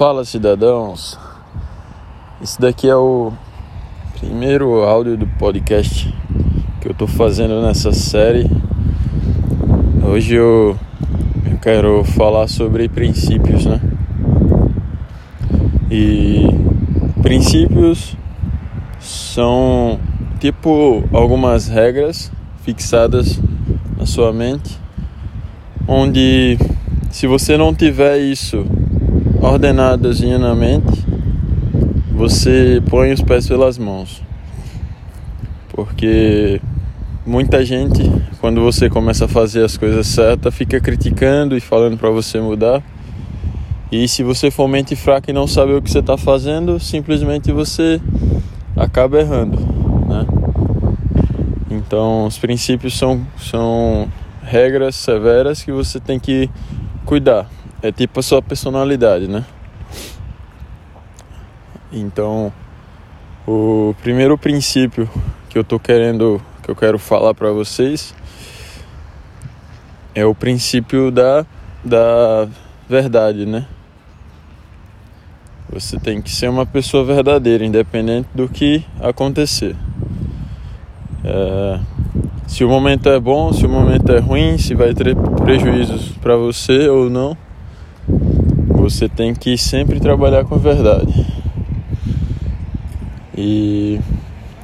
Fala cidadãos, esse daqui é o primeiro áudio do podcast que eu tô fazendo nessa série. Hoje eu, eu quero falar sobre princípios, né? E princípios são tipo algumas regras fixadas na sua mente, onde se você não tiver isso na mente, você põe os pés pelas mãos. Porque muita gente, quando você começa a fazer as coisas certas, fica criticando e falando para você mudar. E se você for mente fraca e não sabe o que você está fazendo, simplesmente você acaba errando, né? Então, os princípios são, são regras severas que você tem que cuidar. É tipo a sua personalidade, né? Então, o primeiro princípio que eu tô querendo, que eu quero falar para vocês é o princípio da da verdade, né? Você tem que ser uma pessoa verdadeira, independente do que acontecer. É, se o momento é bom, se o momento é ruim, se vai ter prejuízos para você ou não, você tem que sempre trabalhar com verdade. E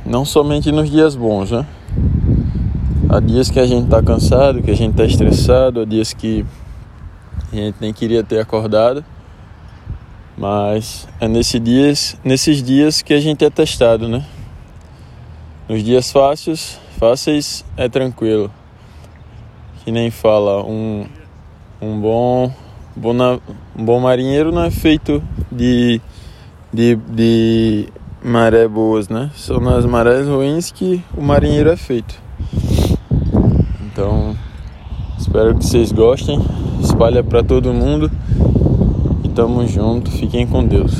não somente nos dias bons, né? Há dias que a gente tá cansado, que a gente tá estressado, há dias que a gente nem queria ter acordado. Mas é nesse dias, nesses dias que a gente é testado, né? Nos dias fáceis, fáceis é tranquilo. Que nem fala, um, um bom, bom na, um bom marinheiro não é feito de, de, de maré boas, né? São nas marés ruins que o marinheiro é feito. Então, espero que vocês gostem. Espalha para todo mundo. Tamo junto, fiquem com Deus.